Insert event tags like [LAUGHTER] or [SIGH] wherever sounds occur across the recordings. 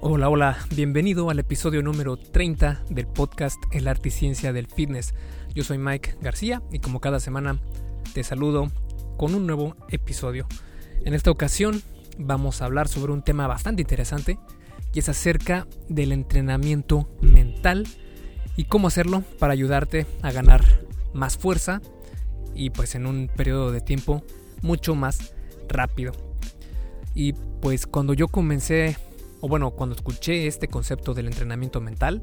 Hola, hola, bienvenido al episodio número 30 del podcast El arte y ciencia del fitness. Yo soy Mike García y como cada semana te saludo con un nuevo episodio. En esta ocasión vamos a hablar sobre un tema bastante interesante y es acerca del entrenamiento mental y cómo hacerlo para ayudarte a ganar más fuerza y pues en un periodo de tiempo mucho más rápido. Y pues cuando yo comencé, o bueno, cuando escuché este concepto del entrenamiento mental,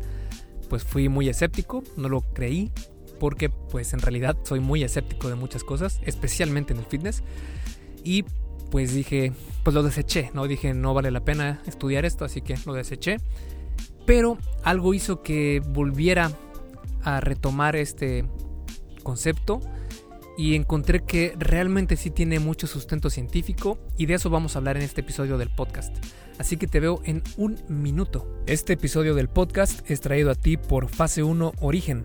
pues fui muy escéptico, no lo creí, porque pues en realidad soy muy escéptico de muchas cosas, especialmente en el fitness. Y pues dije, pues lo deseché, ¿no? Dije, no vale la pena estudiar esto, así que lo deseché. Pero algo hizo que volviera a retomar este concepto y encontré que realmente sí tiene mucho sustento científico y de eso vamos a hablar en este episodio del podcast. Así que te veo en un minuto. Este episodio del podcast es traído a ti por Fase 1 Origen,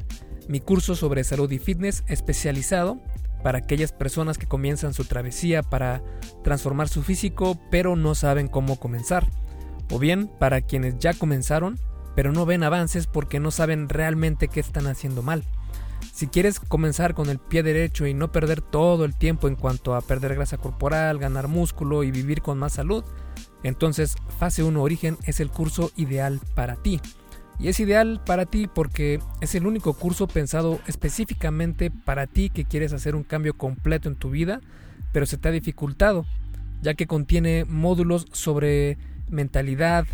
mi curso sobre salud y fitness especializado para aquellas personas que comienzan su travesía para transformar su físico pero no saben cómo comenzar. O bien para quienes ya comenzaron pero no ven avances porque no saben realmente qué están haciendo mal. Si quieres comenzar con el pie derecho y no perder todo el tiempo en cuanto a perder grasa corporal, ganar músculo y vivir con más salud, entonces Fase 1 Origen es el curso ideal para ti. Y es ideal para ti porque es el único curso pensado específicamente para ti que quieres hacer un cambio completo en tu vida, pero se te ha dificultado, ya que contiene módulos sobre mentalidad,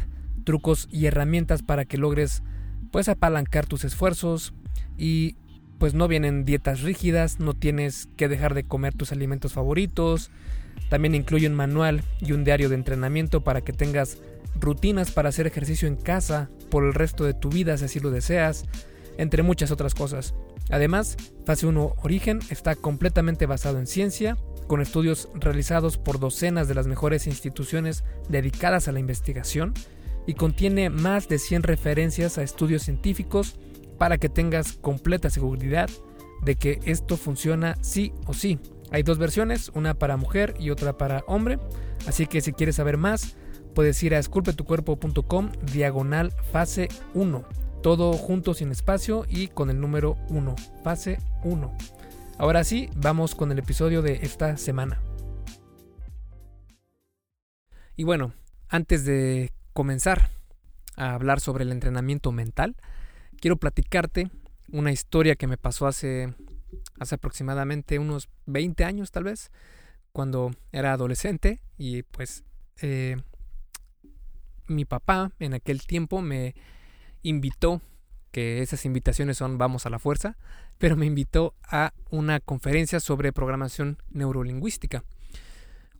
trucos y herramientas para que logres pues apalancar tus esfuerzos y pues no vienen dietas rígidas, no tienes que dejar de comer tus alimentos favoritos. También incluye un manual y un diario de entrenamiento para que tengas rutinas para hacer ejercicio en casa por el resto de tu vida si así lo deseas, entre muchas otras cosas. Además, Fase 1 Origen está completamente basado en ciencia, con estudios realizados por docenas de las mejores instituciones dedicadas a la investigación y contiene más de 100 referencias a estudios científicos para que tengas completa seguridad de que esto funciona sí o sí. Hay dos versiones, una para mujer y otra para hombre, así que si quieres saber más, puedes ir a esculpetucuerpo.com diagonal fase 1, todo junto sin espacio y con el número 1, fase 1. Ahora sí, vamos con el episodio de esta semana. Y bueno, antes de comenzar a hablar sobre el entrenamiento mental, quiero platicarte una historia que me pasó hace, hace aproximadamente unos 20 años tal vez, cuando era adolescente y pues eh, mi papá en aquel tiempo me invitó, que esas invitaciones son vamos a la fuerza, pero me invitó a una conferencia sobre programación neurolingüística.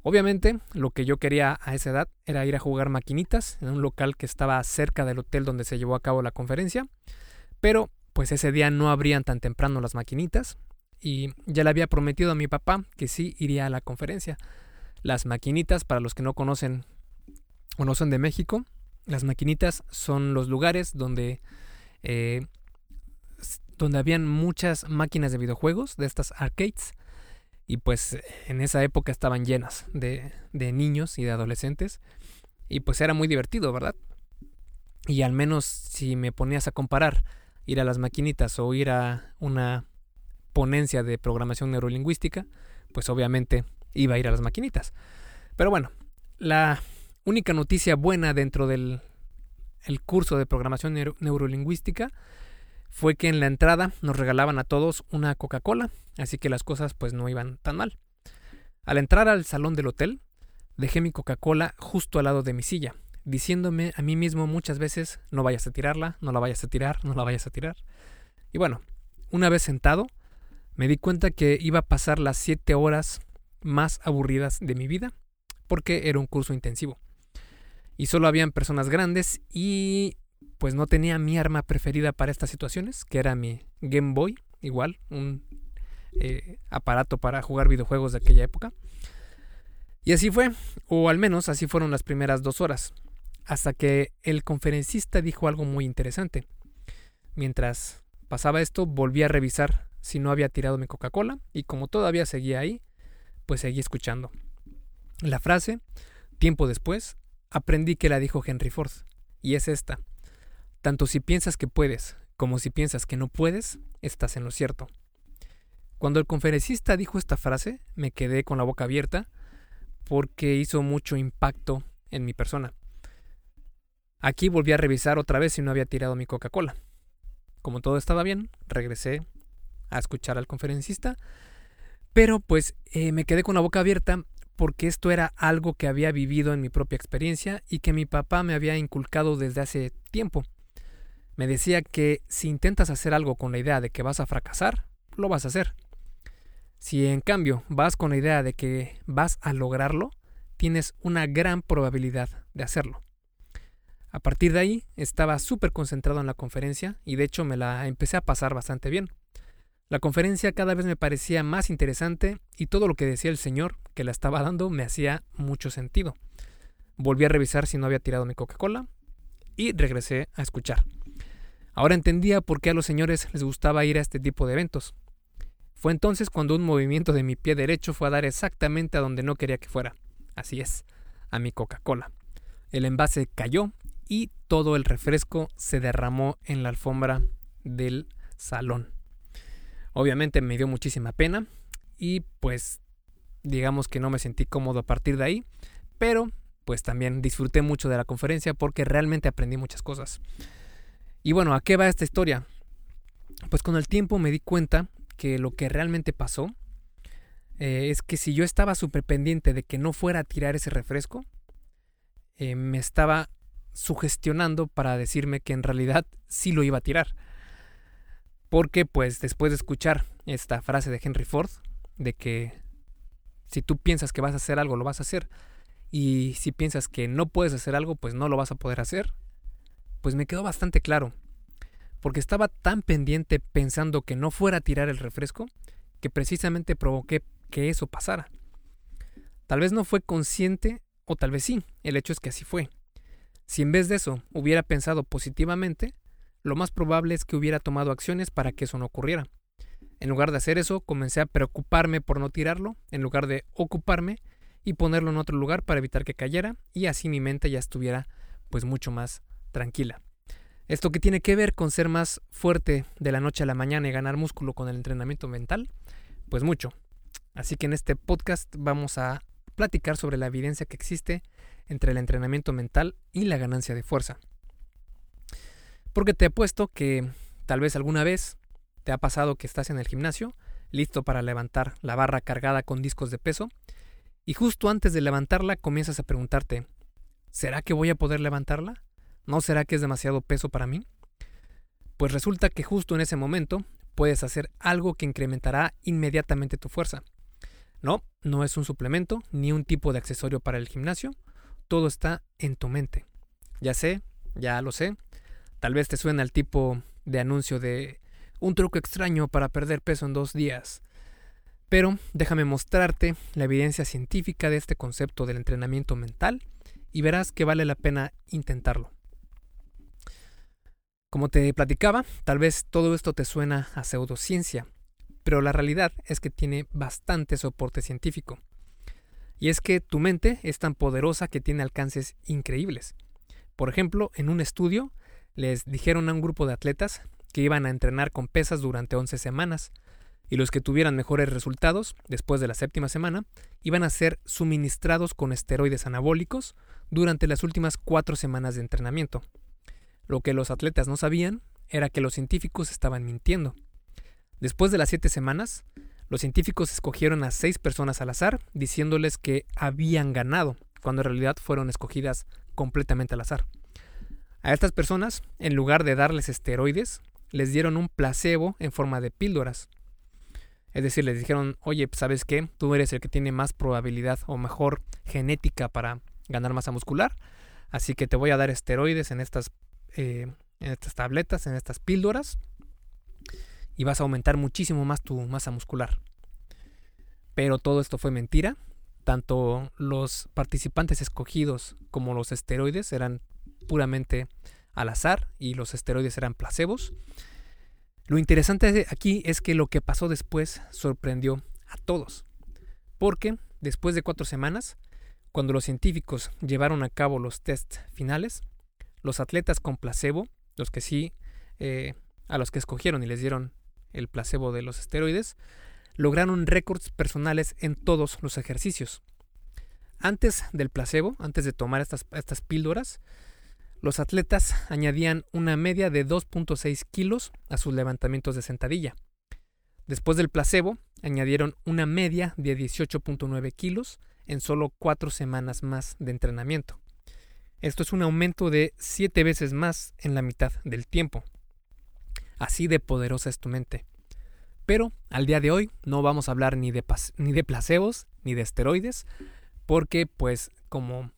Obviamente, lo que yo quería a esa edad era ir a jugar maquinitas en un local que estaba cerca del hotel donde se llevó a cabo la conferencia. Pero pues ese día no abrían tan temprano las maquinitas y ya le había prometido a mi papá que sí iría a la conferencia. Las maquinitas, para los que no conocen o no son de México, las maquinitas son los lugares donde, eh, donde habían muchas máquinas de videojuegos, de estas arcades, y pues en esa época estaban llenas de, de niños y de adolescentes, y pues era muy divertido, ¿verdad? Y al menos si me ponías a comparar ir a las maquinitas o ir a una ponencia de programación neurolingüística, pues obviamente iba a ir a las maquinitas. Pero bueno, la única noticia buena dentro del el curso de programación neurolingüística fue que en la entrada nos regalaban a todos una Coca-Cola, así que las cosas pues no iban tan mal. Al entrar al salón del hotel, dejé mi Coca-Cola justo al lado de mi silla, diciéndome a mí mismo muchas veces, no vayas a tirarla, no la vayas a tirar, no la vayas a tirar. Y bueno, una vez sentado, me di cuenta que iba a pasar las siete horas más aburridas de mi vida, porque era un curso intensivo. Y solo habían personas grandes y pues no tenía mi arma preferida para estas situaciones, que era mi Game Boy, igual, un eh, aparato para jugar videojuegos de aquella época. Y así fue, o al menos así fueron las primeras dos horas hasta que el conferencista dijo algo muy interesante. Mientras pasaba esto, volví a revisar si no había tirado mi Coca-Cola y como todavía seguía ahí, pues seguí escuchando. La frase, tiempo después, aprendí que la dijo Henry Ford y es esta. Tanto si piensas que puedes como si piensas que no puedes, estás en lo cierto. Cuando el conferencista dijo esta frase, me quedé con la boca abierta porque hizo mucho impacto en mi persona. Aquí volví a revisar otra vez si no había tirado mi Coca-Cola. Como todo estaba bien, regresé a escuchar al conferencista, pero pues eh, me quedé con la boca abierta porque esto era algo que había vivido en mi propia experiencia y que mi papá me había inculcado desde hace tiempo. Me decía que si intentas hacer algo con la idea de que vas a fracasar, lo vas a hacer. Si en cambio vas con la idea de que vas a lograrlo, tienes una gran probabilidad de hacerlo. A partir de ahí estaba súper concentrado en la conferencia y de hecho me la empecé a pasar bastante bien. La conferencia cada vez me parecía más interesante y todo lo que decía el señor que la estaba dando me hacía mucho sentido. Volví a revisar si no había tirado mi Coca-Cola y regresé a escuchar. Ahora entendía por qué a los señores les gustaba ir a este tipo de eventos. Fue entonces cuando un movimiento de mi pie derecho fue a dar exactamente a donde no quería que fuera. Así es, a mi Coca-Cola. El envase cayó y todo el refresco se derramó en la alfombra del salón. Obviamente me dio muchísima pena y pues digamos que no me sentí cómodo a partir de ahí, pero pues también disfruté mucho de la conferencia porque realmente aprendí muchas cosas. Y bueno, ¿a qué va esta historia? Pues con el tiempo me di cuenta que lo que realmente pasó eh, es que si yo estaba súper pendiente de que no fuera a tirar ese refresco, eh, me estaba sugestionando para decirme que en realidad sí lo iba a tirar. Porque pues después de escuchar esta frase de Henry Ford, de que si tú piensas que vas a hacer algo, lo vas a hacer, y si piensas que no puedes hacer algo, pues no lo vas a poder hacer, pues me quedó bastante claro. Porque estaba tan pendiente pensando que no fuera a tirar el refresco, que precisamente provoqué que eso pasara. Tal vez no fue consciente, o tal vez sí, el hecho es que así fue. Si en vez de eso hubiera pensado positivamente, lo más probable es que hubiera tomado acciones para que eso no ocurriera. En lugar de hacer eso, comencé a preocuparme por no tirarlo, en lugar de ocuparme y ponerlo en otro lugar para evitar que cayera, y así mi mente ya estuviera pues mucho más tranquila. Esto que tiene que ver con ser más fuerte de la noche a la mañana y ganar músculo con el entrenamiento mental, pues mucho. Así que en este podcast vamos a platicar sobre la evidencia que existe entre el entrenamiento mental y la ganancia de fuerza. Porque te apuesto que tal vez alguna vez te ha pasado que estás en el gimnasio, listo para levantar la barra cargada con discos de peso, y justo antes de levantarla comienzas a preguntarte, ¿será que voy a poder levantarla? ¿No será que es demasiado peso para mí? Pues resulta que justo en ese momento puedes hacer algo que incrementará inmediatamente tu fuerza. No, no es un suplemento ni un tipo de accesorio para el gimnasio, todo está en tu mente. Ya sé, ya lo sé, Tal vez te suena el tipo de anuncio de un truco extraño para perder peso en dos días. Pero déjame mostrarte la evidencia científica de este concepto del entrenamiento mental y verás que vale la pena intentarlo. Como te platicaba, tal vez todo esto te suena a pseudociencia, pero la realidad es que tiene bastante soporte científico. Y es que tu mente es tan poderosa que tiene alcances increíbles. Por ejemplo, en un estudio les dijeron a un grupo de atletas que iban a entrenar con pesas durante 11 semanas, y los que tuvieran mejores resultados después de la séptima semana iban a ser suministrados con esteroides anabólicos durante las últimas cuatro semanas de entrenamiento. Lo que los atletas no sabían era que los científicos estaban mintiendo. Después de las siete semanas, los científicos escogieron a seis personas al azar, diciéndoles que habían ganado, cuando en realidad fueron escogidas completamente al azar. A estas personas, en lugar de darles esteroides, les dieron un placebo en forma de píldoras. Es decir, les dijeron, oye, ¿sabes qué? Tú eres el que tiene más probabilidad o mejor genética para ganar masa muscular. Así que te voy a dar esteroides en estas, eh, en estas tabletas, en estas píldoras. Y vas a aumentar muchísimo más tu masa muscular. Pero todo esto fue mentira. Tanto los participantes escogidos como los esteroides eran puramente al azar y los esteroides eran placebos. Lo interesante aquí es que lo que pasó después sorprendió a todos, porque después de cuatro semanas, cuando los científicos llevaron a cabo los tests finales, los atletas con placebo, los que sí, eh, a los que escogieron y les dieron el placebo de los esteroides, lograron récords personales en todos los ejercicios. Antes del placebo, antes de tomar estas, estas píldoras, los atletas añadían una media de 2.6 kilos a sus levantamientos de sentadilla. Después del placebo, añadieron una media de 18.9 kilos en solo cuatro semanas más de entrenamiento. Esto es un aumento de 7 veces más en la mitad del tiempo. Así de poderosa es tu mente. Pero al día de hoy no vamos a hablar ni de, ni de placebos ni de esteroides, porque pues como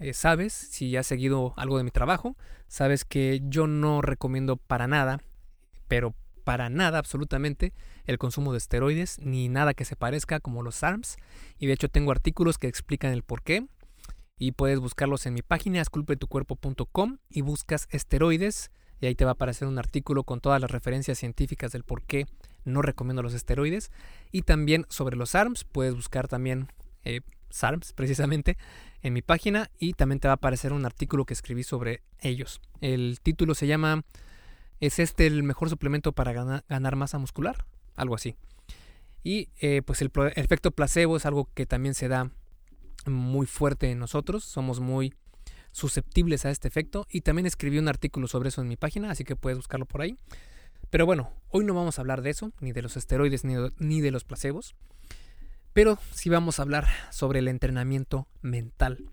eh, sabes, si has seguido algo de mi trabajo, sabes que yo no recomiendo para nada, pero para nada absolutamente, el consumo de esteroides ni nada que se parezca como los ARMS. Y de hecho tengo artículos que explican el por qué. Y puedes buscarlos en mi página esculpetucuerpo.com y buscas esteroides y ahí te va a aparecer un artículo con todas las referencias científicas del por qué no recomiendo los esteroides. Y también sobre los ARMS, puedes buscar también eh, SARMS precisamente en mi página y también te va a aparecer un artículo que escribí sobre ellos. El título se llama ¿Es este el mejor suplemento para ganar, masa muscular? Algo así. Y eh, pues el, el, efecto placebo es algo que también se da muy fuerte en nosotros. Somos muy susceptibles a este efecto. Y también escribí un artículo sobre eso en mi página, así que puedes buscarlo por ahí. Pero bueno, hoy no vamos a hablar de eso, ni de los esteroides, ni de, los placebos. Pero sí vamos a hablar sobre el entrenamiento mental,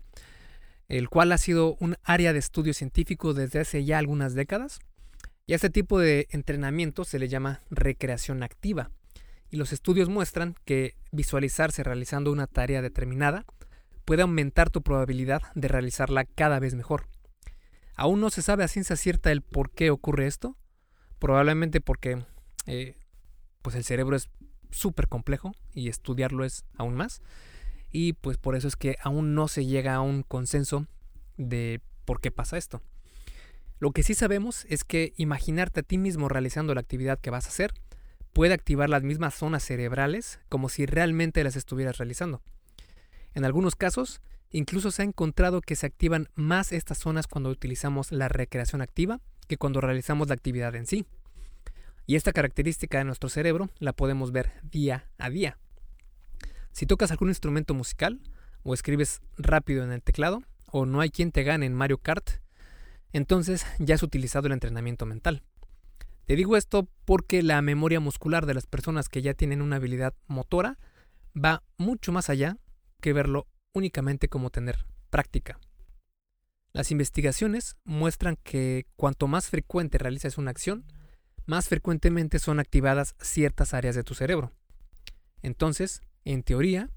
el cual ha sido un área de estudio científico desde hace ya algunas décadas. Y a este tipo de entrenamiento se le llama recreación activa. Y los estudios muestran que visualizarse realizando una tarea determinada puede aumentar tu probabilidad de realizarla cada vez mejor. Aún no se sabe a ciencia cierta el por qué ocurre esto, probablemente porque eh, pues el cerebro es súper complejo y estudiarlo es aún más. Y pues por eso es que aún no se llega a un consenso de por qué pasa esto. Lo que sí sabemos es que imaginarte a ti mismo realizando la actividad que vas a hacer puede activar las mismas zonas cerebrales como si realmente las estuvieras realizando. En algunos casos, incluso se ha encontrado que se activan más estas zonas cuando utilizamos la recreación activa que cuando realizamos la actividad en sí. Y esta característica de nuestro cerebro la podemos ver día a día. Si tocas algún instrumento musical, o escribes rápido en el teclado, o no hay quien te gane en Mario Kart, entonces ya has utilizado el entrenamiento mental. Te digo esto porque la memoria muscular de las personas que ya tienen una habilidad motora va mucho más allá que verlo únicamente como tener práctica. Las investigaciones muestran que cuanto más frecuente realizas una acción, más frecuentemente son activadas ciertas áreas de tu cerebro. Entonces, en teoría,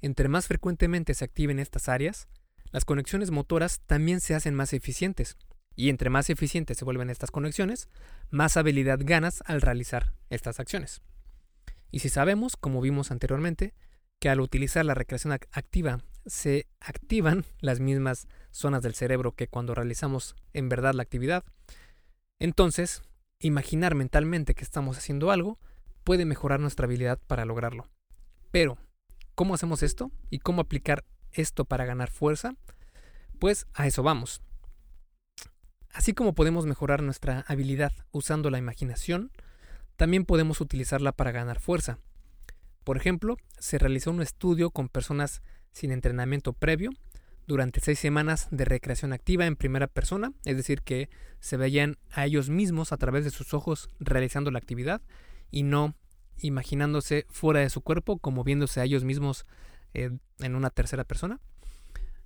entre más frecuentemente se activen estas áreas, las conexiones motoras también se hacen más eficientes. Y entre más eficientes se vuelven estas conexiones, más habilidad ganas al realizar estas acciones. Y si sabemos, como vimos anteriormente, que al utilizar la recreación activa se activan [LAUGHS] las mismas zonas del cerebro que cuando realizamos en verdad la actividad. Entonces, imaginar mentalmente que estamos haciendo algo puede mejorar nuestra habilidad para lograrlo. Pero, ¿cómo hacemos esto? ¿Y cómo aplicar esto para ganar fuerza? Pues a eso vamos. Así como podemos mejorar nuestra habilidad usando la imaginación, también podemos utilizarla para ganar fuerza. Por ejemplo, se realizó un estudio con personas sin entrenamiento previo durante seis semanas de recreación activa en primera persona, es decir, que se veían a ellos mismos a través de sus ojos realizando la actividad y no imaginándose fuera de su cuerpo como viéndose a ellos mismos eh, en una tercera persona.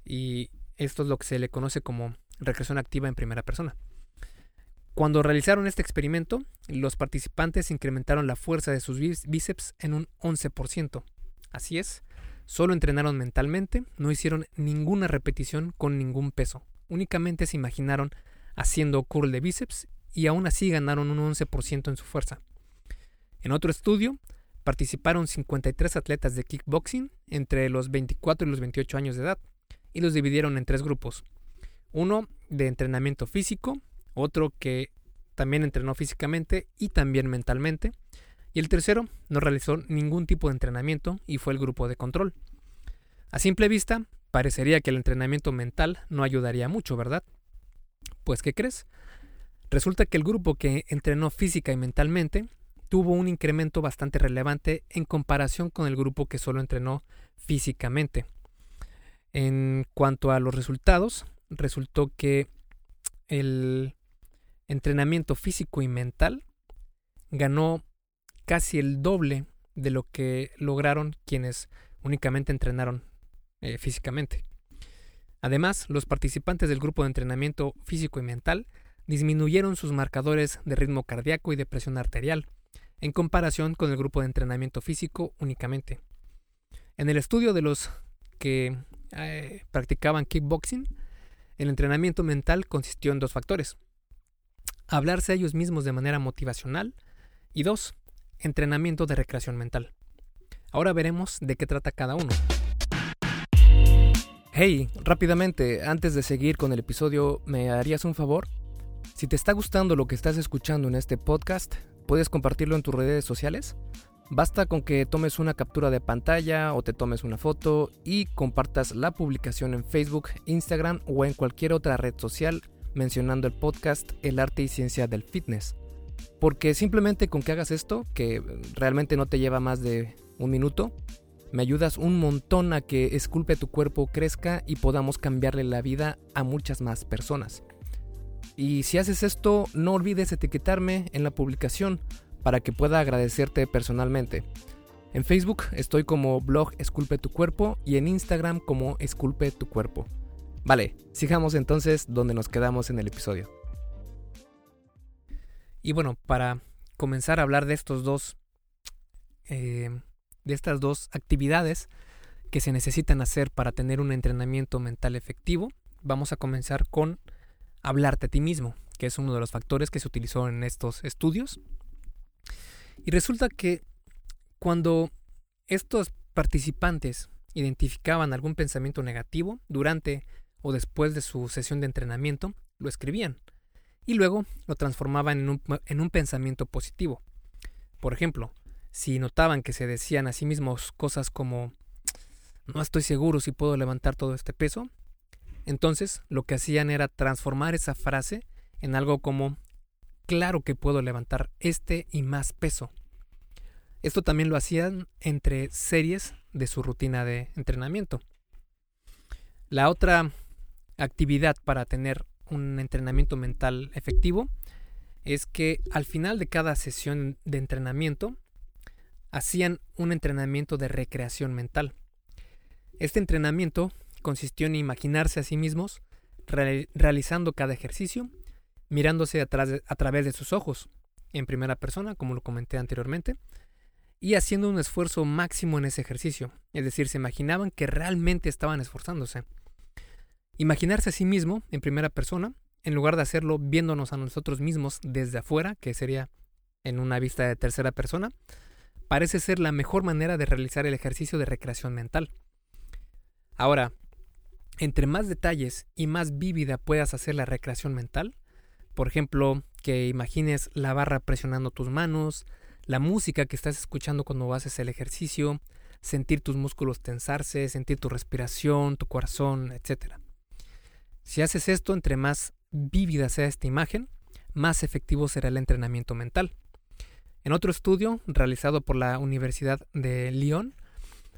Y esto es lo que se le conoce como recreación activa en primera persona. Cuando realizaron este experimento, los participantes incrementaron la fuerza de sus bíceps en un 11%. Así es, solo entrenaron mentalmente, no hicieron ninguna repetición con ningún peso, únicamente se imaginaron haciendo curl de bíceps y aún así ganaron un 11% en su fuerza. En otro estudio, participaron 53 atletas de kickboxing entre los 24 y los 28 años de edad y los dividieron en tres grupos. Uno de entrenamiento físico, otro que también entrenó físicamente y también mentalmente, y el tercero no realizó ningún tipo de entrenamiento y fue el grupo de control. A simple vista, parecería que el entrenamiento mental no ayudaría mucho, ¿verdad? Pues, ¿qué crees? Resulta que el grupo que entrenó física y mentalmente tuvo un incremento bastante relevante en comparación con el grupo que solo entrenó físicamente. En cuanto a los resultados, resultó que el entrenamiento físico y mental ganó casi el doble de lo que lograron quienes únicamente entrenaron eh, físicamente. Además, los participantes del grupo de entrenamiento físico y mental disminuyeron sus marcadores de ritmo cardíaco y de presión arterial, en comparación con el grupo de entrenamiento físico únicamente. En el estudio de los que eh, practicaban kickboxing, el entrenamiento mental consistió en dos factores. Hablarse a ellos mismos de manera motivacional y dos, entrenamiento de recreación mental. Ahora veremos de qué trata cada uno. Hey, rápidamente, antes de seguir con el episodio, ¿me harías un favor? Si te está gustando lo que estás escuchando en este podcast, ¿puedes compartirlo en tus redes sociales? Basta con que tomes una captura de pantalla o te tomes una foto y compartas la publicación en Facebook, Instagram o en cualquier otra red social mencionando el podcast El arte y ciencia del fitness. Porque simplemente con que hagas esto, que realmente no te lleva más de un minuto, me ayudas un montón a que Esculpe tu cuerpo crezca y podamos cambiarle la vida a muchas más personas. Y si haces esto, no olvides etiquetarme en la publicación para que pueda agradecerte personalmente. En Facebook estoy como blog Esculpe tu cuerpo y en Instagram como Esculpe tu cuerpo. Vale, sigamos entonces donde nos quedamos en el episodio. Y bueno, para comenzar a hablar de estos dos eh, de estas dos actividades que se necesitan hacer para tener un entrenamiento mental efectivo, vamos a comenzar con hablarte a ti mismo, que es uno de los factores que se utilizó en estos estudios. Y resulta que cuando estos participantes identificaban algún pensamiento negativo durante o después de su sesión de entrenamiento, lo escribían y luego lo transformaban en un, en un pensamiento positivo. Por ejemplo, si notaban que se decían a sí mismos cosas como no estoy seguro si puedo levantar todo este peso, entonces lo que hacían era transformar esa frase en algo como claro que puedo levantar este y más peso. Esto también lo hacían entre series de su rutina de entrenamiento. La otra actividad para tener un entrenamiento mental efectivo es que al final de cada sesión de entrenamiento hacían un entrenamiento de recreación mental. Este entrenamiento consistió en imaginarse a sí mismos realizando cada ejercicio, mirándose a través de sus ojos, en primera persona, como lo comenté anteriormente, y haciendo un esfuerzo máximo en ese ejercicio, es decir, se imaginaban que realmente estaban esforzándose. Imaginarse a sí mismo en primera persona, en lugar de hacerlo viéndonos a nosotros mismos desde afuera, que sería en una vista de tercera persona, parece ser la mejor manera de realizar el ejercicio de recreación mental. Ahora, entre más detalles y más vívida puedas hacer la recreación mental, por ejemplo, que imagines la barra presionando tus manos, la música que estás escuchando cuando haces el ejercicio, sentir tus músculos tensarse, sentir tu respiración, tu corazón, etc. Si haces esto, entre más vívida sea esta imagen, más efectivo será el entrenamiento mental. En otro estudio realizado por la Universidad de Lyon,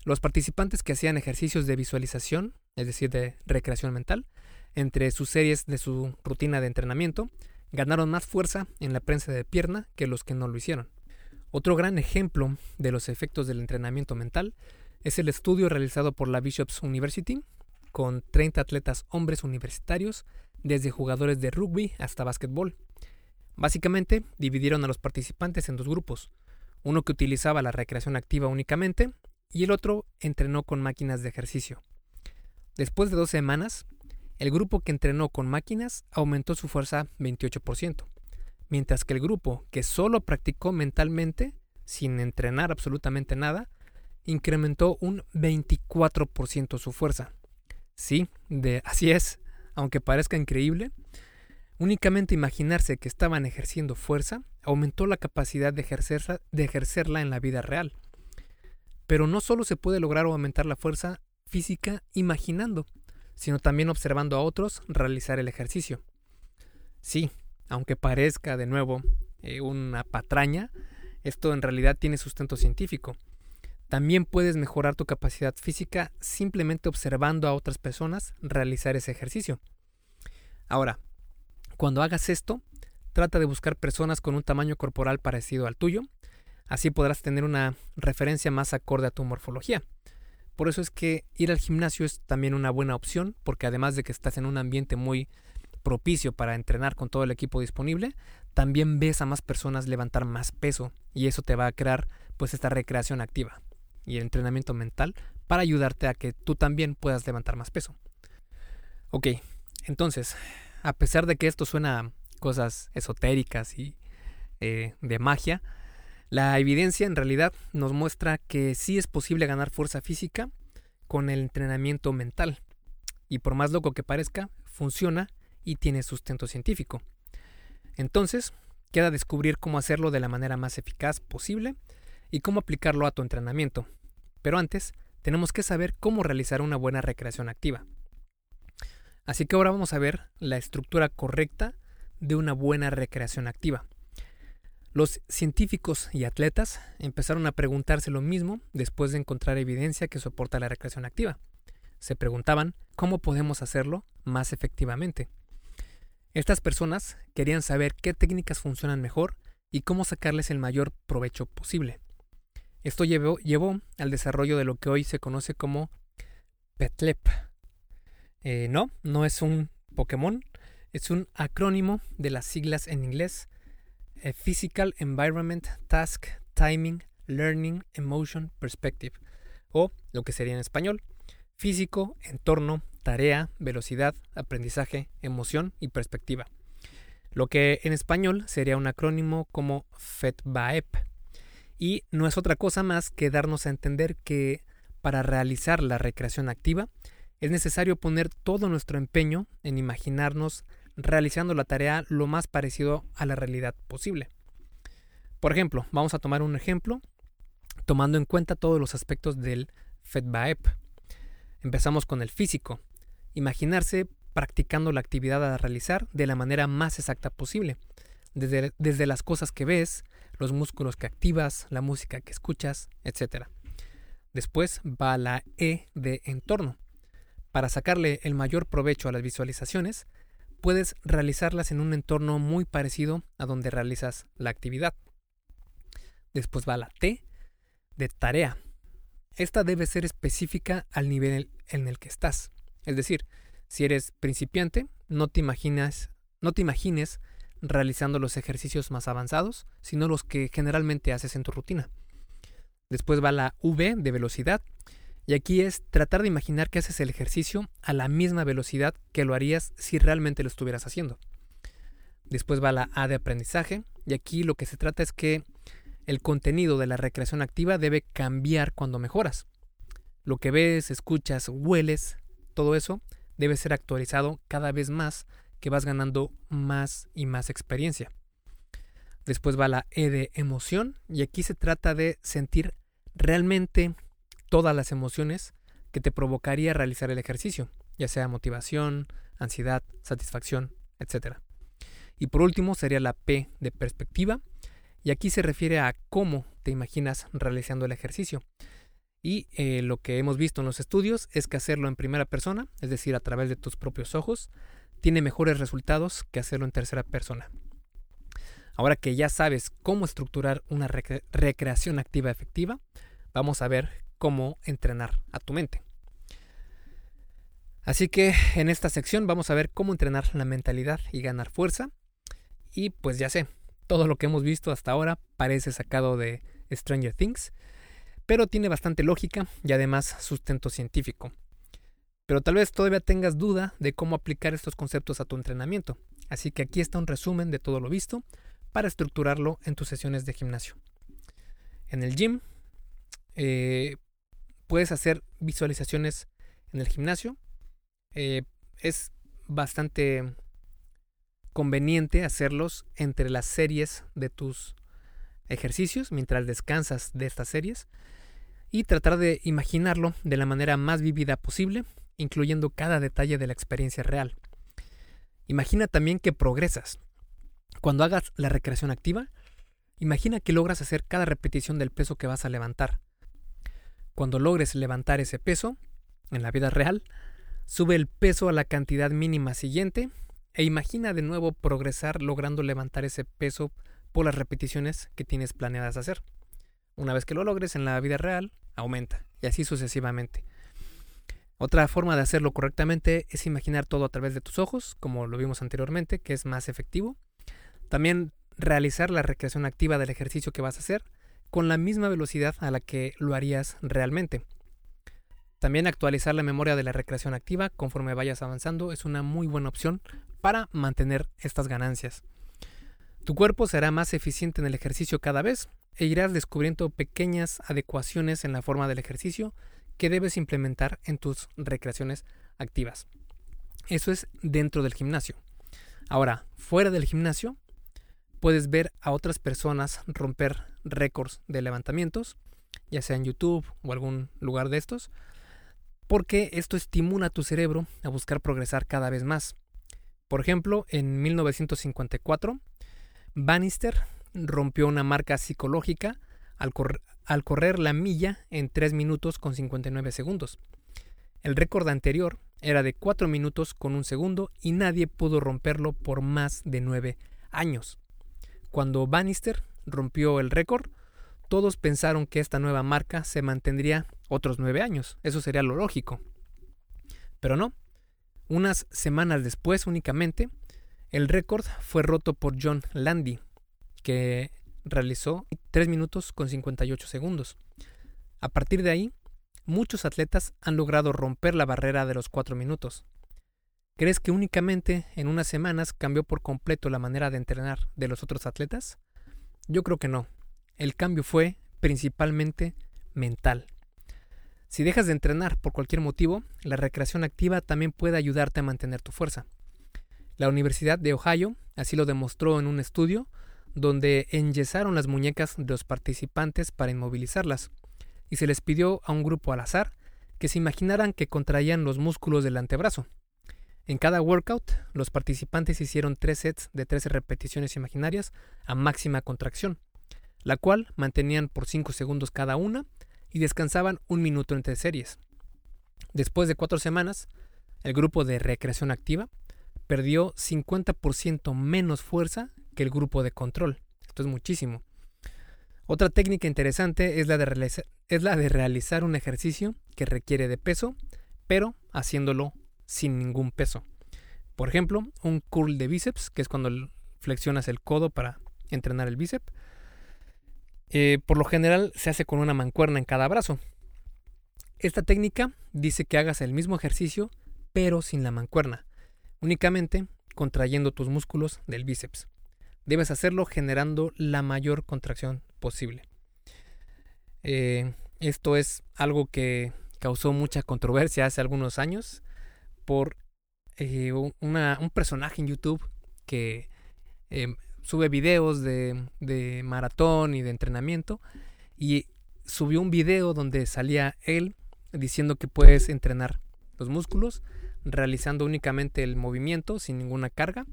los participantes que hacían ejercicios de visualización, es decir, de recreación mental, entre sus series de su rutina de entrenamiento, ganaron más fuerza en la prensa de pierna que los que no lo hicieron. Otro gran ejemplo de los efectos del entrenamiento mental es el estudio realizado por la Bishop's University con 30 atletas hombres universitarios, desde jugadores de rugby hasta básquetbol. Básicamente, dividieron a los participantes en dos grupos, uno que utilizaba la recreación activa únicamente y el otro entrenó con máquinas de ejercicio. Después de dos semanas, el grupo que entrenó con máquinas aumentó su fuerza 28%, mientras que el grupo que solo practicó mentalmente, sin entrenar absolutamente nada, incrementó un 24% su fuerza. Sí, de, así es, aunque parezca increíble, Únicamente imaginarse que estaban ejerciendo fuerza aumentó la capacidad de ejercerla, en la vida real. Pero no solo se puede lograr aumentar la fuerza física imaginando, sino también observando a otros realizar el ejercicio. Sí, aunque parezca de nuevo eh, una patraña, esto en realidad tiene sustento científico. También puedes mejorar tu capacidad física simplemente observando a otras personas realizar ese ejercicio. Ahora, cuando hagas esto, trata de buscar personas con un tamaño corporal parecido al tuyo, así podrás tener una referencia más acorde a tu morfología. Por eso es que ir al gimnasio es también una buena opción, porque además de que estás en un ambiente muy propicio para entrenar con todo el equipo disponible, también ves a más personas levantar más peso y eso te va a crear pues esta recreación activa y el entrenamiento mental para ayudarte a que tú también puedas levantar más peso. Ok, entonces, a pesar de que esto suena a cosas esotéricas y eh, de magia, la evidencia en realidad nos muestra que sí es posible ganar fuerza física con el entrenamiento mental. Y por más loco que parezca, funciona y tiene sustento científico. Entonces, queda descubrir cómo hacerlo de la manera más eficaz posible y cómo aplicarlo a tu entrenamiento. Pero antes, tenemos que saber cómo realizar una buena recreación activa. Así que ahora vamos a ver la estructura correcta de una buena recreación activa. Los científicos y atletas empezaron a preguntarse lo mismo después de encontrar evidencia que soporta la recreación activa. Se preguntaban cómo podemos hacerlo más efectivamente. Estas personas querían saber qué técnicas funcionan mejor y cómo sacarles el mayor provecho posible. Esto llevó, al desarrollo de lo que hoy se conoce como PETLEP. Eh, no, no es un Pokémon, es un acrónimo de las siglas en inglés eh, Physical Environment, Task, Timing, Learning, Emotion, Perspective, o lo que sería en español, físico, entorno, tarea, velocidad, aprendizaje, emoción y perspectiva. Lo que en español sería un acrónimo como FETBAEP. Y no es otra cosa más que darnos a entender que para realizar la recreación activa es necesario poner todo nuestro empeño en imaginarnos realizando la tarea lo más parecido a la realidad posible. Por ejemplo, vamos a tomar un ejemplo tomando en cuenta todos los aspectos del FEDBAEP. Empezamos con el físico, imaginarse practicando la actividad a realizar de la manera más exacta posible, desde, desde las cosas que ves, los músculos que activas, la música que escuchas, etc. Después va la E de entorno. Para sacarle el mayor provecho a las visualizaciones, puedes realizarlas en un entorno muy parecido a donde realizas la actividad. Después va la T de tarea. Esta debe ser específica al nivel en el que estás. Es decir, si eres principiante, no te imaginas, no te imagines realizando los ejercicios más avanzados, sino los que generalmente haces en tu rutina. Después va la V de velocidad, y aquí es tratar de imaginar que haces el ejercicio a la misma velocidad que lo harías si realmente lo estuvieras haciendo. Después va la A de aprendizaje, y aquí lo que se trata es que el contenido de la recreación activa debe cambiar cuando mejoras. Lo que ves, escuchas, hueles, todo eso debe ser actualizado cada vez más que vas ganando más y más experiencia. Después va la E de emoción y aquí se trata de sentir realmente todas las emociones que te provocaría realizar el ejercicio, ya sea motivación, ansiedad, satisfacción, etc. Y por último sería la P de perspectiva y aquí se refiere a cómo te imaginas realizando el ejercicio. Y eh, lo que hemos visto en los estudios es que hacerlo en primera persona, es decir, a través de tus propios ojos, tiene mejores resultados que hacerlo en tercera persona. Ahora que ya sabes cómo estructurar una recreación activa efectiva, vamos a ver cómo entrenar a tu mente. Así que en esta sección vamos a ver cómo entrenar la mentalidad y ganar fuerza. Y pues ya sé, todo lo que hemos visto hasta ahora parece sacado de Stranger Things, pero tiene bastante lógica y además sustento científico. Pero tal vez todavía tengas duda de cómo aplicar estos conceptos a tu entrenamiento, así que aquí está un resumen de todo lo visto para estructurarlo en tus sesiones de gimnasio. En el gym eh, puedes hacer visualizaciones en el gimnasio. Eh, es bastante conveniente hacerlos entre las series de tus ejercicios mientras descansas de estas series y tratar de imaginarlo de la manera más vívida posible, incluyendo cada detalle de la experiencia real. Imagina también que progresas. Cuando hagas la recreación activa, imagina que logras hacer cada repetición del peso que vas a levantar. Cuando logres levantar ese peso, en la vida real, sube el peso a la cantidad mínima siguiente e imagina de nuevo progresar logrando levantar ese peso por las repeticiones que tienes planeadas hacer. Una vez que lo logres en la vida real, aumenta y así sucesivamente. Otra forma de hacerlo correctamente es imaginar todo a través de tus ojos, como lo vimos anteriormente, que es más efectivo. También realizar la recreación activa del ejercicio que vas a hacer con la misma velocidad a la que lo harías realmente. También actualizar la memoria de la recreación activa conforme vayas avanzando es una muy buena opción para mantener estas ganancias. Tu cuerpo será más eficiente en el ejercicio cada vez e irás descubriendo pequeñas adecuaciones en la forma del ejercicio que debes implementar en tus recreaciones activas. Eso es dentro del gimnasio. Ahora, fuera del gimnasio, puedes ver a otras personas romper récords de levantamientos, ya sea en YouTube o algún lugar de estos, porque esto estimula a tu cerebro a buscar progresar cada vez más. Por ejemplo, en 1954, Bannister rompió una marca psicológica al, correr la milla en 3 minutos con 59 segundos. El récord anterior era de 4 minutos con un segundo y nadie pudo romperlo por más de 9 años. Cuando Bannister rompió el récord, todos pensaron que esta nueva marca se mantendría otros 9 años. Eso sería lo lógico. Pero no. Unas semanas después únicamente, el récord fue roto por John Landy, que realizó 3 minutos con 58 segundos. A partir de ahí, muchos atletas han logrado romper la barrera de los 4 minutos. ¿Crees que únicamente en unas semanas cambió por completo la manera de entrenar de los otros atletas? Yo creo que no. El cambio fue principalmente mental. Si dejas de entrenar por cualquier motivo, la recreación activa también puede ayudarte a mantener tu fuerza. La Universidad de Ohio así lo demostró en un estudio donde enyesaron las muñecas de los participantes para inmovilizarlas, y se les pidió a un grupo al azar que se imaginaran que contraían los músculos del antebrazo. En cada workout, los participantes hicieron tres sets de 13 repeticiones imaginarias a máxima contracción, la cual mantenían por 5 segundos cada una y descansaban un minuto entre series. Después de cuatro semanas, el grupo de recreación activa perdió 50% menos fuerza que el grupo de control. Esto es muchísimo. Otra técnica interesante es la, de es la de realizar un ejercicio que requiere de peso, pero haciéndolo sin ningún peso. Por ejemplo, un curl de bíceps, que es cuando flexionas el codo para entrenar el bíceps. Eh, por lo general se hace con una mancuerna en cada brazo. Esta técnica dice que hagas el mismo ejercicio, pero sin la mancuerna, únicamente contrayendo tus músculos del bíceps debes hacerlo generando la mayor contracción posible. Eh, esto es algo que causó mucha controversia hace algunos años por eh, un personaje en YouTube que em, sube videos de, de, maratón y de entrenamiento y subió un video donde salía él diciendo que puedes entrenar los músculos realizando únicamente el movimiento sin ninguna carga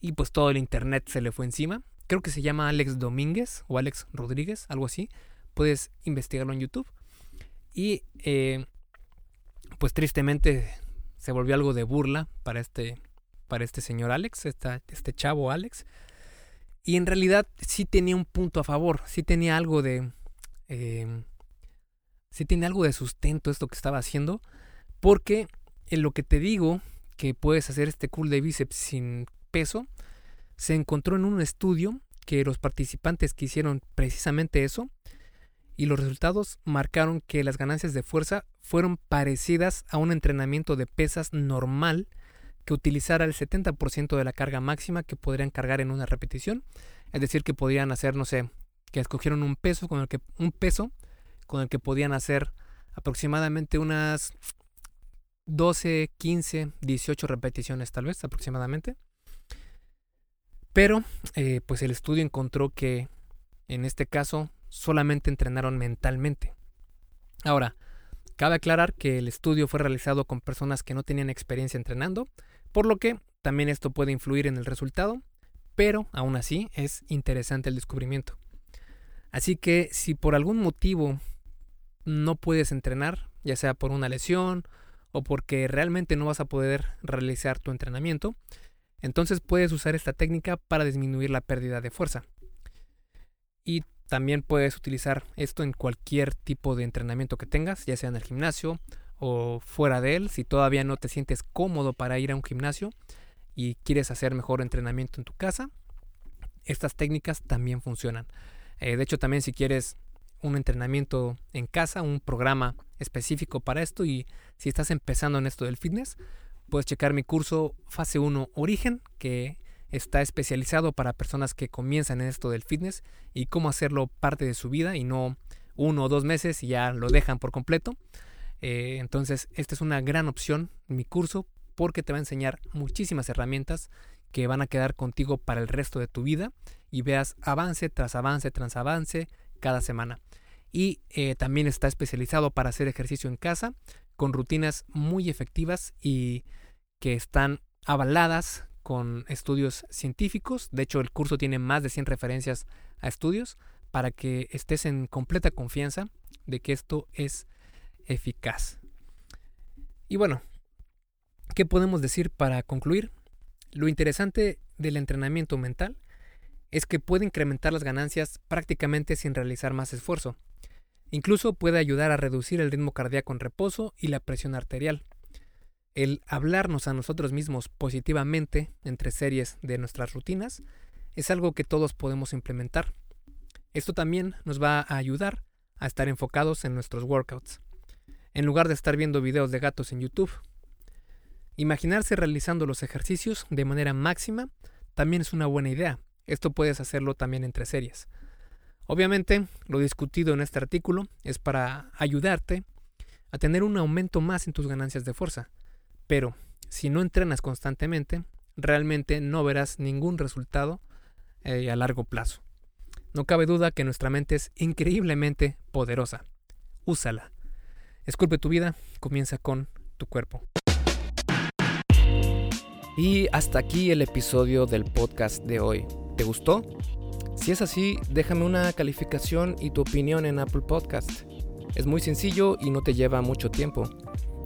y pues todo el internet se le fue encima. Creo que se llama Alex Domínguez o Alex Rodríguez, algo así. Puedes investigarlo en YouTube. Y eh, pues tristemente se volvió algo de burla para este, para este señor Alex, este chavo Alex. Y en realidad sí tenía un punto a favor, sí tenía algo de... Eh, sí tiene algo de sustento esto que estaba haciendo. Porque en lo que te digo que puedes hacer este cool de bíceps sin peso, se encontró en un estudio que los participantes que hicieron precisamente eso y los resultados marcaron que las ganancias de fuerza fueron parecidas a un entrenamiento de pesas normal que utilizara el 70% de la carga máxima que podrían cargar en una repetición, es decir, que podrían hacer, no sé, que escogieron un peso con el que un peso con el que podían hacer aproximadamente unas 12, 15, 18 repeticiones tal vez aproximadamente. Pero, eh, pues el estudio encontró que en este caso solamente entrenaron mentalmente. Ahora, cabe aclarar que el estudio fue realizado con personas que no tenían experiencia entrenando, por lo que también esto puede influir en el resultado, pero aún así es interesante el descubrimiento. Así que si por algún motivo no puedes entrenar, ya sea por una lesión o porque realmente no vas a poder realizar tu entrenamiento, entonces puedes usar esta técnica para disminuir la pérdida de fuerza. Y también puedes utilizar esto en cualquier tipo de entrenamiento que tengas, ya sea en el gimnasio o fuera de él. Si todavía no te sientes cómodo para ir a un gimnasio y quieres hacer mejor entrenamiento en tu casa, estas técnicas también funcionan. Eh, de hecho, también si quieres un entrenamiento en casa, un programa específico para esto y si estás empezando en esto del fitness, puedes checar mi curso Fase 1 Origen, que está especializado para personas que comienzan en esto del fitness y cómo hacerlo parte de su vida y no uno o dos meses y ya lo dejan por completo. Eh, entonces, esta es una gran opción, mi curso, porque te va a enseñar muchísimas herramientas que van a quedar contigo para el resto de tu vida y veas avance tras avance tras avance cada semana. Y eh, también está especializado para hacer ejercicio en casa con rutinas muy efectivas y que están avaladas con estudios científicos. De hecho, el curso tiene más de 100 referencias a estudios para que estés en completa confianza de que esto es eficaz. Y bueno, ¿qué podemos decir para concluir? Lo interesante del entrenamiento mental es que puede incrementar las ganancias prácticamente sin realizar más esfuerzo. Incluso puede ayudar a reducir el ritmo cardíaco en reposo y la presión arterial. El hablarnos a nosotros mismos positivamente entre series de nuestras rutinas es algo que todos podemos implementar. Esto también nos va a ayudar a estar enfocados en nuestros workouts, en lugar de estar viendo videos de gatos en YouTube. Imaginarse realizando los ejercicios de manera máxima también es una buena idea. Esto puedes hacerlo también entre series. Obviamente, lo discutido en este artículo es para ayudarte a tener un aumento más en tus ganancias de fuerza pero si no entrenas constantemente, realmente no verás ningún resultado eh, a largo plazo. No cabe duda que nuestra mente es increíblemente poderosa. Úsala. Esculpe tu vida, comienza con tu cuerpo. Y hasta aquí el episodio del podcast de hoy. ¿Te gustó? Si es así, déjame una calificación y tu opinión en Apple Podcast. Es muy sencillo y no te lleva mucho tiempo.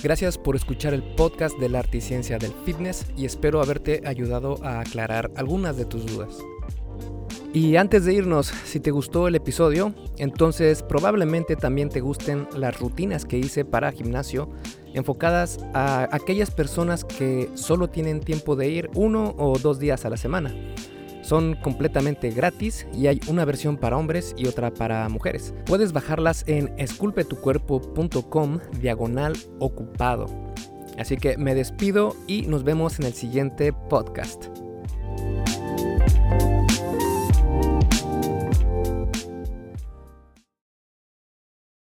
Gracias por escuchar el podcast de la arte y ciencia del fitness y espero haberte ayudado a aclarar algunas de tus dudas. Y antes de irnos, si te gustó el episodio, entonces probablemente también te gusten las rutinas que hice para gimnasio enfocadas a aquellas personas que solo tienen tiempo de ir uno o dos días a la semana. Son completamente gratis y hay una versión para hombres y otra para mujeres. Puedes bajarlas en esculpetucuerpo.com diagonal ocupado. Así que me despido y nos vemos en el siguiente podcast.